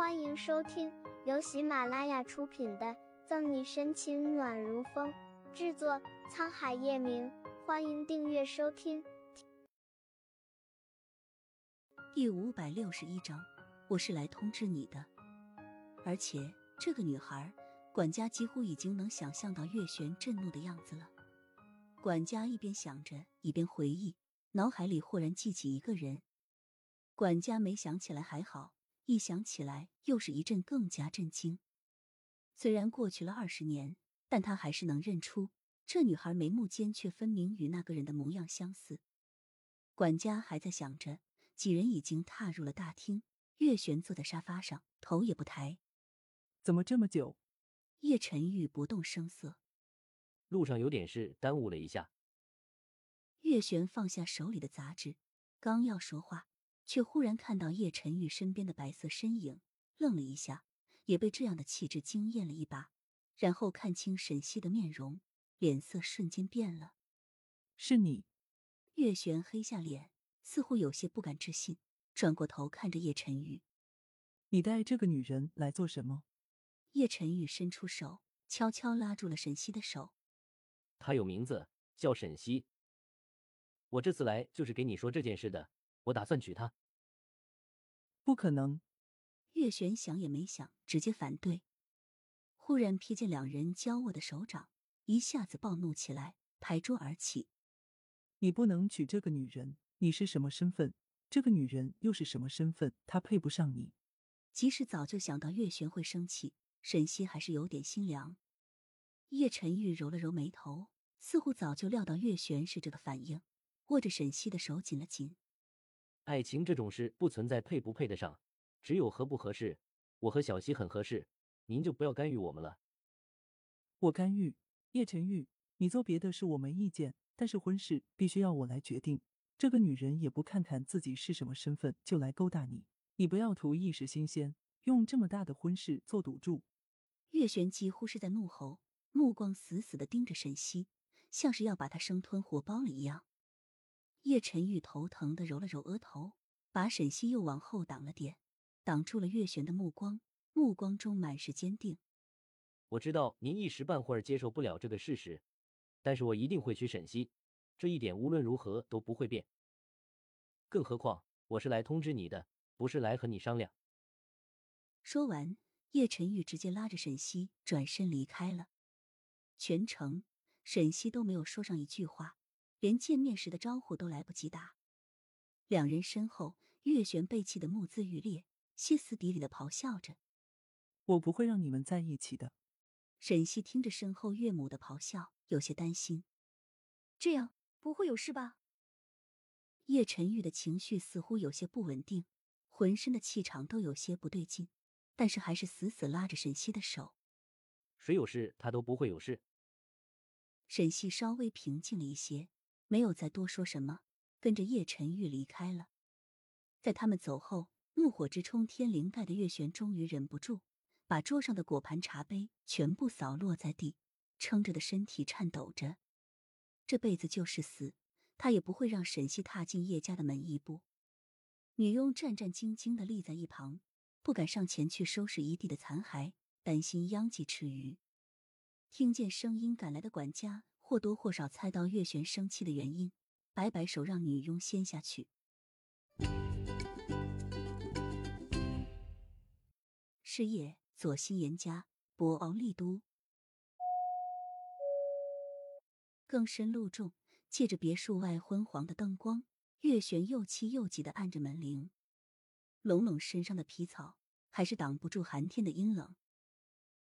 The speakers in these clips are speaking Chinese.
欢迎收听由喜马拉雅出品的《赠你深情暖如风》，制作沧海夜明。欢迎订阅收听。第五百六十一章，我是来通知你的。而且这个女孩，管家几乎已经能想象到月璇震怒的样子了。管家一边想着，一边回忆，脑海里忽然记起一个人。管家没想起来还好。一想起来，又是一阵更加震惊。虽然过去了二十年，但他还是能认出这女孩眉目间却分明与那个人的模样相似。管家还在想着，几人已经踏入了大厅。月璇坐在沙发上，头也不抬。怎么这么久？叶晨玉不动声色。路上有点事，耽误了一下。月璇放下手里的杂志，刚要说话。却忽然看到叶晨玉身边的白色身影，愣了一下，也被这样的气质惊艳了一把，然后看清沈西的面容，脸色瞬间变了。是你？月璇黑下脸，似乎有些不敢置信，转过头看着叶晨玉：“你带这个女人来做什么？”叶晨玉伸出手，悄悄拉住了沈西的手。她有名字，叫沈西。我这次来就是给你说这件事的。我打算娶她。不可能！月璇想也没想，直接反对。忽然瞥见两人交握的手掌，一下子暴怒起来，拍桌而起：“你不能娶这个女人！你是什么身份？这个女人又是什么身份？她配不上你。”即使早就想到月璇会生气，沈西还是有点心凉。叶晨玉揉了揉眉头，似乎早就料到月璇是这个反应，握着沈西的手紧了紧。爱情这种事不存在配不配得上，只有合不合适。我和小溪很合适，您就不要干预我们了。我干预叶晨玉，你做别的事我没意见，但是婚事必须要我来决定。这个女人也不看看自己是什么身份就来勾搭你，你不要图一时新鲜，用这么大的婚事做赌注。月璇几乎是在怒吼，目光死死的盯着沈西，像是要把他生吞活剥了一样。叶晨玉头疼的揉了揉额头，把沈西又往后挡了点，挡住了月璇的目光，目光中满是坚定。我知道您一时半会儿接受不了这个事实，但是我一定会娶沈西，这一点无论如何都不会变。更何况我是来通知你的，不是来和你商量。说完，叶晨玉直接拉着沈西转身离开了。全程，沈西都没有说上一句话。连见面时的招呼都来不及打，两人身后，月璇被气得目眦欲裂，歇斯底里的咆哮着：“我不会让你们在一起的。”沈西听着身后岳母的咆哮，有些担心：“这样不会有事吧？”叶晨玉的情绪似乎有些不稳定，浑身的气场都有些不对劲，但是还是死死拉着沈西的手：“谁有事，他都不会有事。”沈西稍微平静了一些。没有再多说什么，跟着叶晨玉离开了。在他们走后，怒火直冲天灵盖的月璇终于忍不住，把桌上的果盘茶杯全部扫落在地，撑着的身体颤抖着。这辈子就是死，他也不会让沈西踏进叶家的门一步。女佣战战兢兢的立在一旁，不敢上前去收拾一地的残骸，担心殃及池鱼。听见声音赶来的管家。或多或少猜到月璇生气的原因，摆摆手让女佣先下去。是夜，左心言家，博鳌丽都。更深露重，借着别墅外昏黄的灯光，月璇又气又急的按着门铃。拢拢身上的皮草，还是挡不住寒天的阴冷。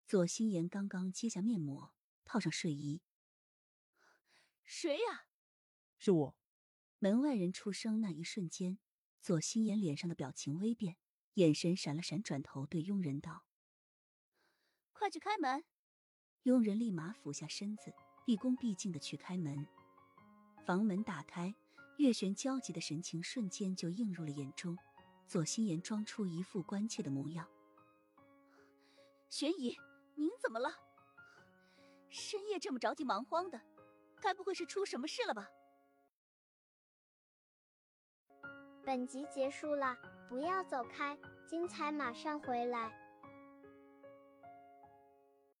左心言刚刚揭下面膜，套上睡衣。谁呀？是我。门外人出声那一瞬间，左心言脸上的表情微变，眼神闪了闪，转头对佣人道：“快去开门。”佣人立马俯下身子，毕恭毕敬的去开门。房门打开，月璇焦急的神情瞬间就映入了眼中。左心言装出一副关切的模样：“玄姨，您怎么了？深夜这么着急忙慌的。”该不会是出什么事了吧？本集结束了，不要走开，精彩马上回来。